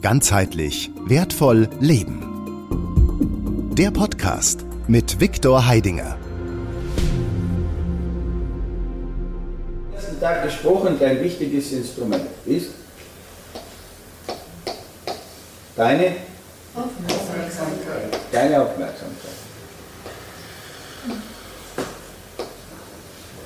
Ganzheitlich wertvoll leben. Der Podcast mit Viktor Heidinger. ersten Tag gesprochen, dein wichtiges Instrument ist deine Aufmerksamkeit. Deine Aufmerksamkeit.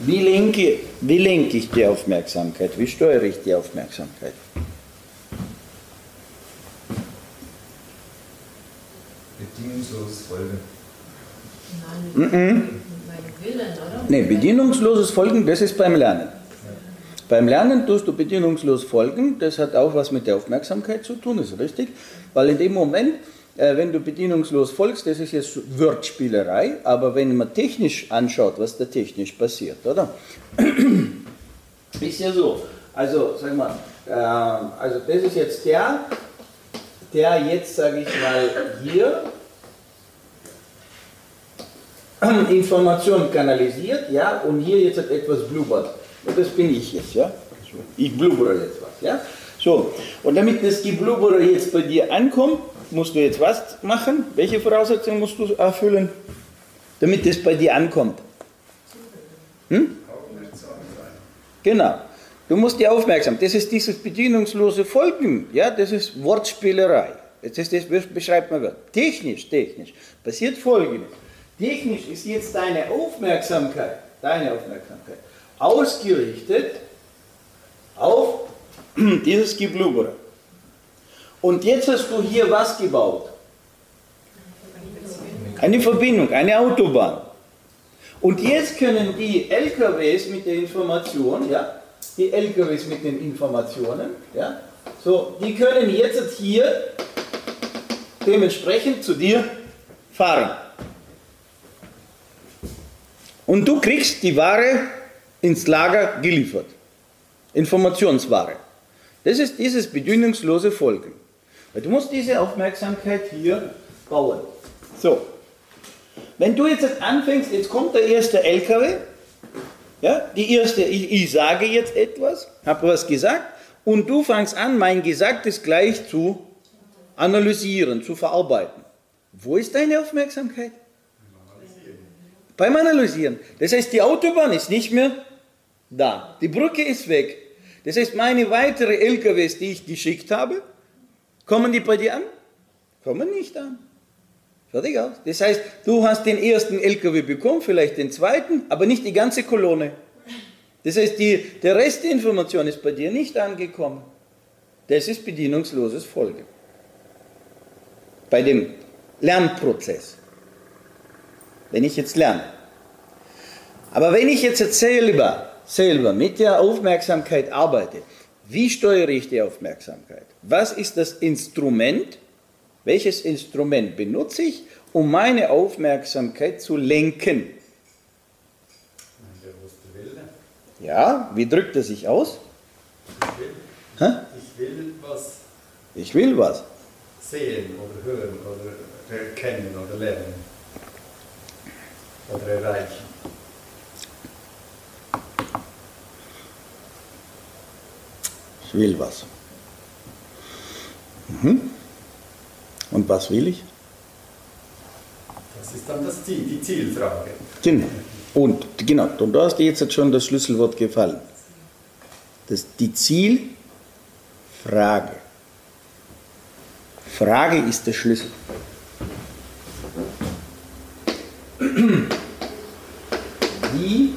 Wie lenke, wie lenke ich die Aufmerksamkeit? Wie steuere ich die Aufmerksamkeit? Folgen. Nein, mit meinem Willen, oder? Nee, bedienungsloses Folgen, das ist beim Lernen. Beim Lernen tust du bedienungslos folgen, das hat auch was mit der Aufmerksamkeit zu tun, ist richtig, weil in dem Moment, äh, wenn du bedienungslos folgst, das ist jetzt Wortspielerei, aber wenn man technisch anschaut, was da technisch passiert, oder? Ist ja so, also sag mal, äh, also das ist jetzt der, der jetzt, sage ich mal, hier Information kanalisiert, ja, und hier jetzt hat etwas blubbert. Und das bin ich jetzt, ja. Ich blubbere jetzt was, ja. So, und damit das Geblubbere jetzt bei dir ankommt, musst du jetzt was machen? Welche Voraussetzungen musst du erfüllen, damit das bei dir ankommt? Hm? Genau. Du musst dir aufmerksam. Das ist dieses bedienungslose Folgen. Ja, das ist Wortspielerei. Das, ist, das beschreibt man Wort. Technisch, technisch passiert Folgendes. Technisch ist jetzt deine Aufmerksamkeit, deine Aufmerksamkeit ausgerichtet auf dieses Geblubbere. Und jetzt hast du hier was gebaut? Eine Verbindung, eine Autobahn. Und jetzt können die LKWs mit der Information, ja, die LKWs mit den Informationen, ja, so, die können jetzt hier dementsprechend zu dir fahren. Und du kriegst die Ware ins Lager geliefert. Informationsware. Das ist dieses bedienungslose Folgen. Du musst diese Aufmerksamkeit hier bauen. So. Wenn du jetzt anfängst, jetzt kommt der erste LKW, ja, die erste, ich, ich sage jetzt etwas, habe was gesagt, und du fängst an, mein Gesagtes gleich zu analysieren, zu verarbeiten. Wo ist deine Aufmerksamkeit? Beim Analysieren. Das heißt, die Autobahn ist nicht mehr da. Die Brücke ist weg. Das heißt, meine weitere LKWs, die ich geschickt habe, kommen die bei dir an? Kommen nicht an. Fertig aus. Das heißt, du hast den ersten LKW bekommen, vielleicht den zweiten, aber nicht die ganze Kolonne. Das heißt, die, der Rest der Information ist bei dir nicht angekommen. Das ist bedienungsloses Folgen. Bei dem Lernprozess. Wenn ich jetzt lerne. Aber wenn ich jetzt selber, selber mit der Aufmerksamkeit arbeite, wie steuere ich die Aufmerksamkeit? Was ist das Instrument? Welches Instrument benutze ich, um meine Aufmerksamkeit zu lenken? Der bewusste Wille. Ja, wie drückt er sich aus? Ich will, ich will was Ich will was. sehen oder hören oder erkennen oder lernen. Oder erreichen. Ich will was. Mhm. Und was will ich? Das ist dann das Ziel, die Zielfrage. Genau. Und genau, und da hast du jetzt schon das Schlüsselwort gefallen. Das die Zielfrage. Frage ist der Schlüssel. Die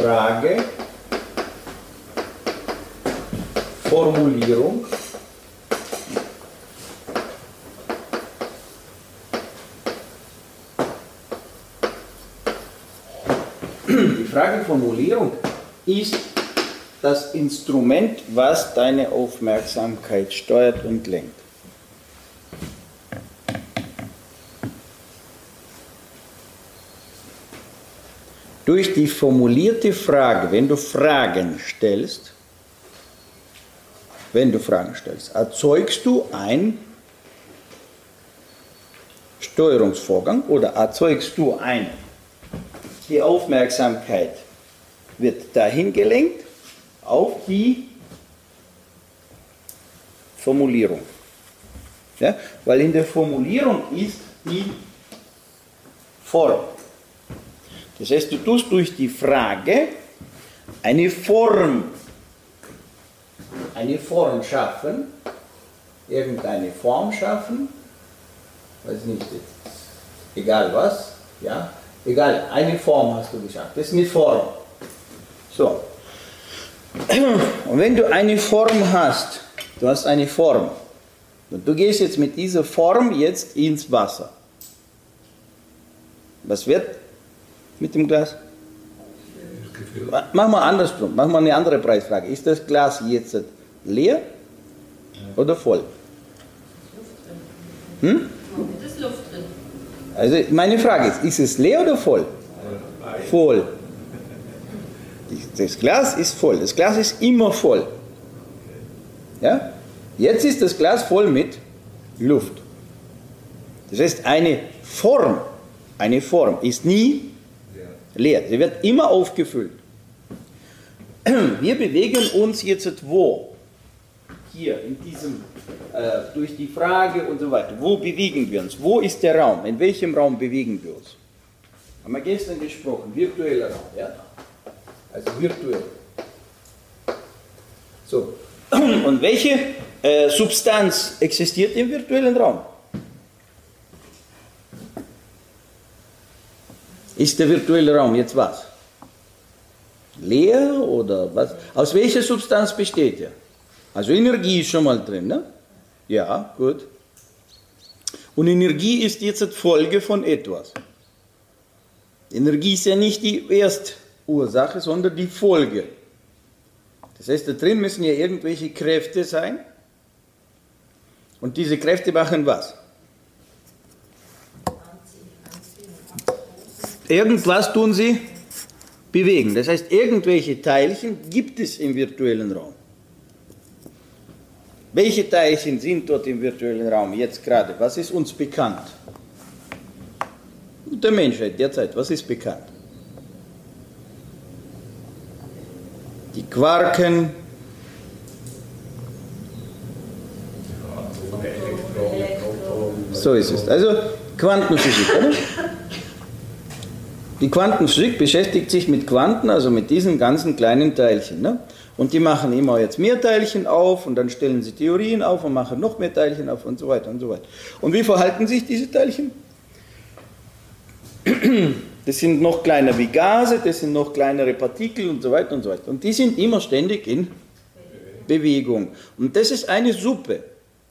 Frage, Formulierung, die Frageformulierung ist das Instrument, was deine Aufmerksamkeit steuert und lenkt. Durch die formulierte Frage, wenn du Fragen stellst, wenn du Fragen stellst, erzeugst du ein Steuerungsvorgang oder erzeugst du ein, die Aufmerksamkeit wird dahin gelenkt auf die Formulierung. Ja? Weil in der Formulierung ist die Form. Das heißt, du tust durch die Frage eine Form, eine Form schaffen, irgendeine Form schaffen, weiß nicht, egal was, ja, egal, eine Form hast du geschafft, das ist eine Form. So. Und wenn du eine Form hast, du hast eine Form, und du gehst jetzt mit dieser Form jetzt ins Wasser. Was wird mit dem Glas? Machen wir andersrum, machen wir eine andere Preisfrage. Ist das Glas jetzt leer oder voll? Hm? Ist Luft drin. Also meine Frage ist, ist es leer oder voll? Voll. Das Glas ist voll. Das Glas ist immer voll. Ja? Jetzt ist das Glas voll mit Luft. Das heißt, eine Form, eine Form ist nie leer. Sie wird immer aufgefüllt. Wir bewegen uns jetzt wo? Hier, in diesem, äh, durch die Frage und so weiter. Wo bewegen wir uns? Wo ist der Raum? In welchem Raum bewegen wir uns? Haben wir gestern gesprochen, virtueller Raum, ja? Also virtuell. So. Und welche äh, Substanz existiert im virtuellen Raum? Ist der virtuelle Raum jetzt was? Leer oder was? Aus welcher Substanz besteht er? Also Energie ist schon mal drin, ne? Ja, gut. Und Energie ist jetzt Folge von etwas. Energie ist ja nicht die Erstursache, sondern die Folge. Das heißt, da drin müssen ja irgendwelche Kräfte sein. Und diese Kräfte machen was? Irgendwas tun sie bewegen. Das heißt, irgendwelche Teilchen gibt es im virtuellen Raum. Welche Teilchen sind dort im virtuellen Raum jetzt gerade? Was ist uns bekannt? Der Menschheit derzeit, was ist bekannt? Die Quarken, so ist es. Also Quantenphysik, oder? Die Quantenphysik beschäftigt sich mit Quanten, also mit diesen ganzen kleinen Teilchen. Ne? Und die machen immer jetzt mehr Teilchen auf und dann stellen sie Theorien auf und machen noch mehr Teilchen auf und so weiter und so weiter. Und wie verhalten sich diese Teilchen? Das sind noch kleiner wie Gase, das sind noch kleinere Partikel und so weiter und so weiter. Und die sind immer ständig in Bewegung. Und das ist eine Suppe.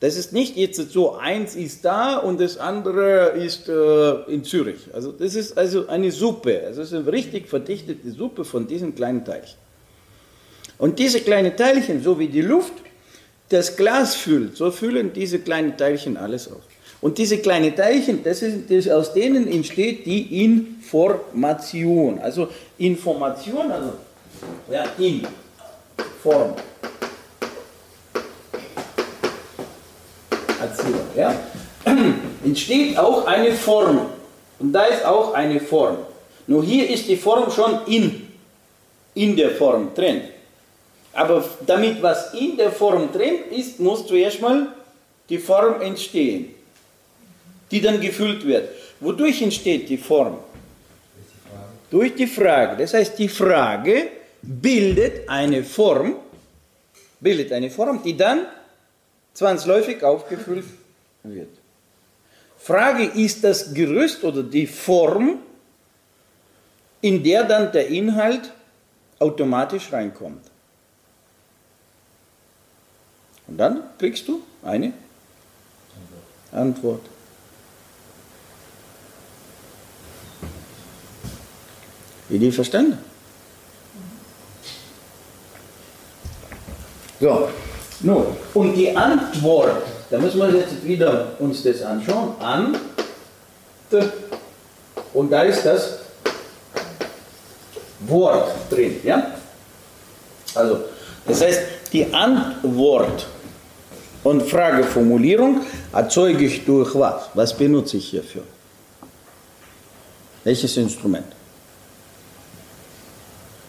Das ist nicht jetzt so, eins ist da und das andere ist äh, in Zürich. Also das ist also eine Suppe. Also es ist eine richtig verdichtete Suppe von diesen kleinen Teilchen. Und diese kleinen Teilchen, so wie die Luft das Glas füllt, so füllen diese kleinen Teilchen alles auf. Und diese kleinen Teilchen, das ist, das, aus denen entsteht die Information. Also Information, also ja, in Form. Erziehung, ja, entsteht auch eine Form. Und da ist auch eine Form. Nur hier ist die Form schon in, in der Form drin. Aber damit was in der Form drin ist, muss zuerst mal die Form entstehen, die dann gefüllt wird. Wodurch entsteht die Form? Durch die Frage. Das heißt, die Frage bildet eine Form, bildet eine Form, die dann zwangsläufig aufgefüllt wird. Frage ist das Gerüst oder die Form, in der dann der Inhalt automatisch reinkommt. Und dann kriegst du eine Antwort. Idee verstanden? So, nun, und die Antwort, da müssen wir jetzt wieder uns das anschauen. An und da ist das Wort drin. Ja? Also, das heißt, die Antwort und Frageformulierung erzeuge ich durch was? Was benutze ich hierfür? Welches Instrument?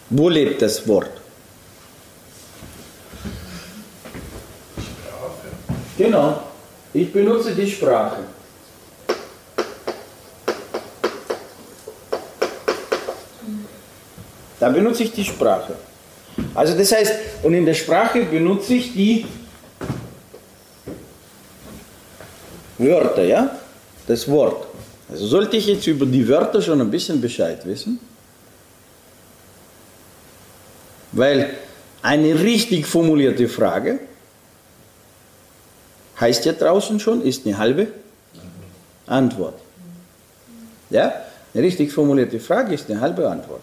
Wo lebt das Wort? Genau. Ich benutze die Sprache. Da benutze ich die Sprache. Also das heißt, und in der Sprache benutze ich die Wörter, ja? Das Wort. Also sollte ich jetzt über die Wörter schon ein bisschen Bescheid wissen? Weil eine richtig formulierte Frage heißt ja draußen schon, ist eine halbe Antwort. Ja? Eine richtig formulierte Frage ist eine halbe Antwort.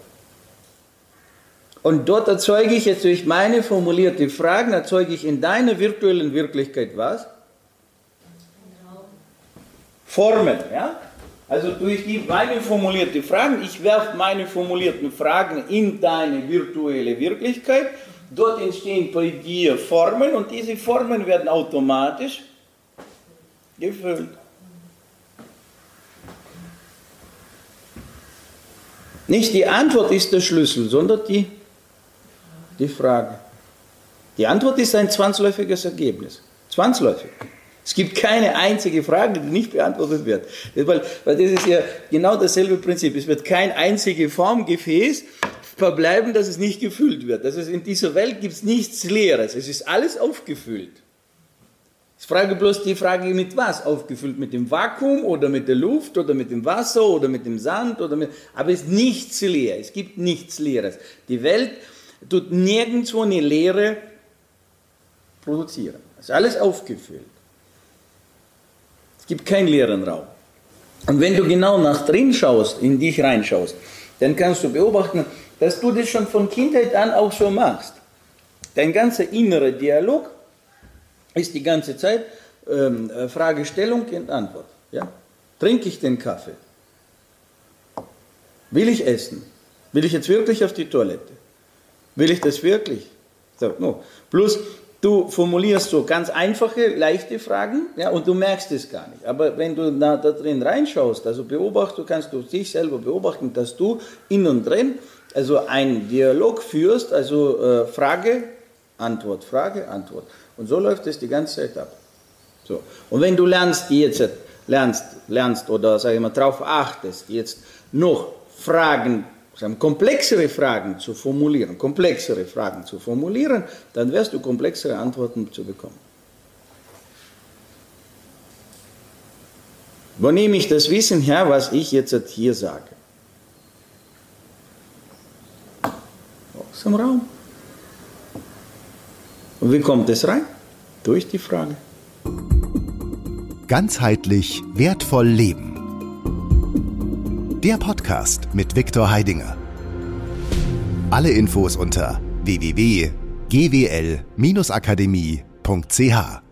Und dort erzeuge ich jetzt durch meine formulierte Fragen, erzeuge ich in deiner virtuellen Wirklichkeit was? Formen, ja? Also durch die meine formulierte Fragen, ich werfe meine formulierten Fragen in deine virtuelle Wirklichkeit, dort entstehen dir Formen und diese Formen werden automatisch gefüllt. Nicht die Antwort ist der Schlüssel, sondern die die Frage. Die Antwort ist ein zwangsläufiges Ergebnis. Zwangsläufig. Es gibt keine einzige Frage, die nicht beantwortet wird. Weil, weil das ist ja genau dasselbe Prinzip. Es wird kein einziges Formgefäß verbleiben, dass es nicht gefüllt wird. Das ist, in dieser Welt gibt es nichts Leeres. Es ist alles aufgefüllt. Ich frage bloß die Frage, mit was aufgefüllt? Mit dem Vakuum oder mit der Luft oder mit dem Wasser oder mit dem Sand oder mit, aber es ist nichts leer. Es gibt nichts Leeres. Die Welt tut nirgendwo eine Leere produzieren. Es ist alles aufgefüllt. Es gibt keinen leeren Raum. Und wenn du genau nach drin schaust, in dich reinschaust, dann kannst du beobachten, dass du das schon von Kindheit an auch so machst. Dein ganzer innerer Dialog ist die ganze Zeit ähm, äh, Fragestellung und Antwort. Ja? Trinke ich den Kaffee? Will ich essen? Will ich jetzt wirklich auf die Toilette? Will ich das wirklich? So, no. Plus, du formulierst so ganz einfache, leichte Fragen ja, und du merkst es gar nicht. Aber wenn du da, drin reinschaust, also beobachtest, kannst du dich selber beobachten, dass du innen drin also einen Dialog führst, also äh, Frage, Antwort, Frage, Antwort. Und so läuft es die ganze Zeit ab. So. Und wenn du lernst, jetzt lernst, lernst oder sag ich mal, darauf achtest, jetzt noch Fragen komplexere Fragen zu formulieren, komplexere Fragen zu formulieren, dann wirst du komplexere Antworten zu bekommen. Wo nehme ich das Wissen her, was ich jetzt hier sage? Aus dem Raum. Und wie kommt es rein? Durch die Frage. Ganzheitlich wertvoll leben. Der Podcast mit Viktor Heidinger. Alle Infos unter www.gwl-akademie.ch